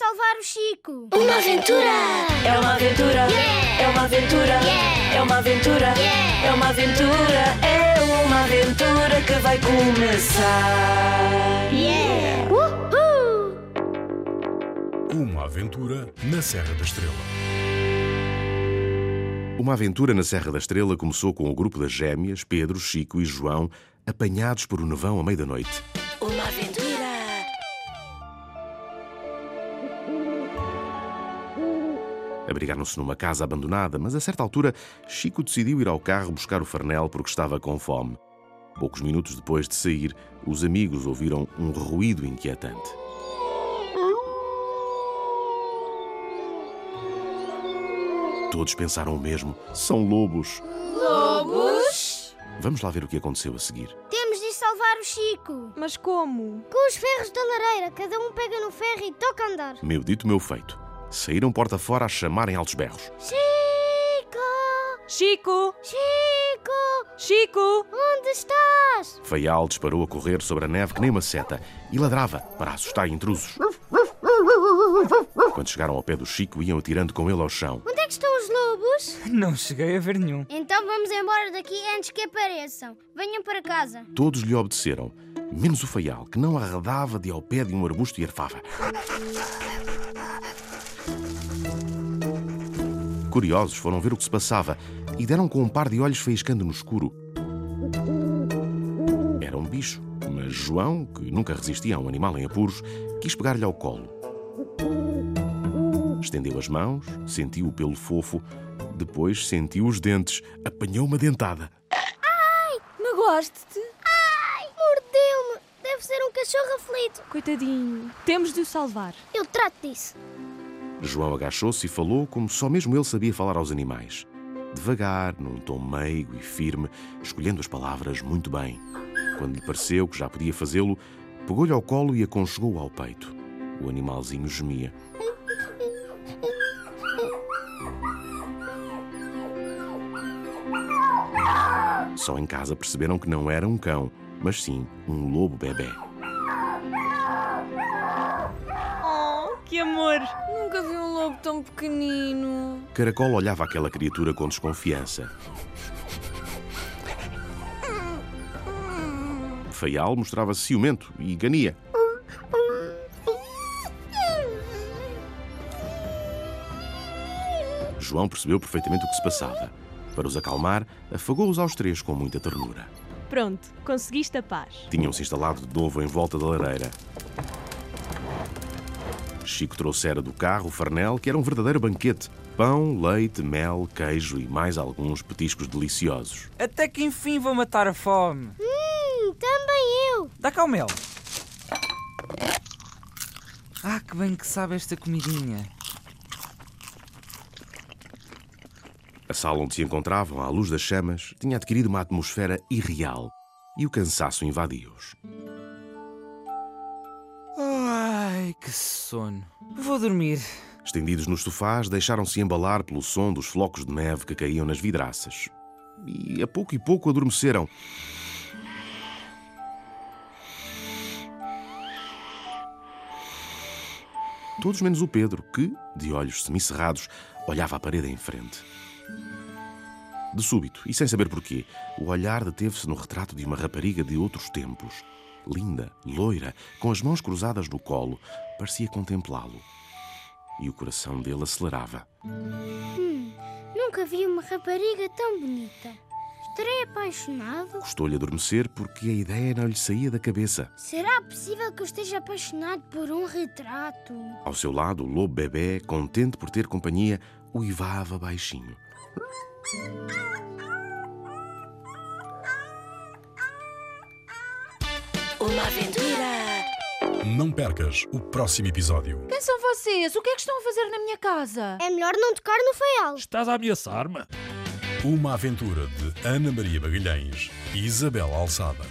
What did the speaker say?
Salvar o Chico! Uma aventura! É uma aventura, é uma aventura, é uma aventura, é uma aventura, é uma aventura que vai começar. Uhul! Uma aventura na Serra da Estrela. Uma aventura na Serra da Estrela começou com o grupo das gêmeas, Pedro, Chico e João, apanhados por um nevão à meia da noite. Uma aventura! Abrigaram-se numa casa abandonada, mas a certa altura Chico decidiu ir ao carro buscar o farnel porque estava com fome. Poucos minutos depois de sair, os amigos ouviram um ruído inquietante. Todos pensaram o mesmo: são lobos. Lobos? Vamos lá ver o que aconteceu a seguir. Temos de salvar o Chico! Mas como? Com os ferros da lareira, cada um pega no ferro e toca andar. Meu dito, meu feito. Saíram porta fora a chamarem altos berros. Chico! Chico! Chico! Chico! Onde estás? Feial disparou a correr sobre a neve que nem uma seta e ladrava para assustar intrusos. Quando chegaram ao pé do Chico, iam atirando com ele ao chão. Onde é que estão os lobos? Não cheguei a ver nenhum. Então vamos embora daqui antes que apareçam. Venham para casa. Todos lhe obedeceram, menos o Feial, que não arredava de ao pé de um arbusto e arfava. Curiosos, foram ver o que se passava e deram com um par de olhos faiscando no escuro. Era um bicho, mas João, que nunca resistia a um animal em apuros, quis pegar-lhe ao colo. Estendeu as mãos, sentiu o pelo fofo, depois sentiu os dentes, apanhou uma dentada. Magoaste-te? Mordeu-me. Deve ser um cachorro aflito. Coitadinho. Temos de o salvar. Eu trato disso. João agachou-se e falou como só mesmo ele sabia falar aos animais. Devagar, num tom meigo e firme, escolhendo as palavras muito bem. Quando lhe pareceu que já podia fazê-lo, pegou-lhe ao colo e aconchegou-o ao peito. O animalzinho gemia. Só em casa perceberam que não era um cão, mas sim um lobo bebê. Que amor! Nunca vi um lobo tão pequenino. Caracol olhava aquela criatura com desconfiança. Feial mostrava-se ciumento e gania. João percebeu perfeitamente o que se passava. Para os acalmar, afagou-os aos três com muita ternura. Pronto, conseguiste a paz. Tinham-se instalado de novo em volta da lareira. Chico trouxera do carro o farnel, que era um verdadeiro banquete. Pão, leite, mel, queijo e mais alguns petiscos deliciosos. Até que enfim vou matar a fome. Hum, também eu. Dá cá o mel. Ah, que bem que sabe esta comidinha. A sala onde se encontravam, à luz das chamas, tinha adquirido uma atmosfera irreal e o cansaço invadia-os. Ai, que sono. Vou dormir. Estendidos nos sofás, deixaram-se embalar pelo som dos flocos de neve que caíam nas vidraças. E a pouco e pouco adormeceram. Todos menos o Pedro, que, de olhos semicerrados, olhava a parede em frente. De súbito, e sem saber porquê, o olhar deteve-se no retrato de uma rapariga de outros tempos. Linda, loira, com as mãos cruzadas no colo, parecia contemplá-lo. E o coração dele acelerava. Nunca vi uma rapariga tão bonita. Estarei apaixonado? Custou-lhe adormecer porque a ideia não lhe saía da cabeça. Será possível que eu esteja apaixonado por um retrato? Ao seu lado, o lobo bebê, contente por ter companhia, uivava baixinho. Uma aventura! Não percas o próximo episódio. Quem são vocês? O que é que estão a fazer na minha casa? É melhor não tocar no feial. Estás a ameaçar-me? Uma aventura de Ana Maria Magalhães e Isabel Alçada.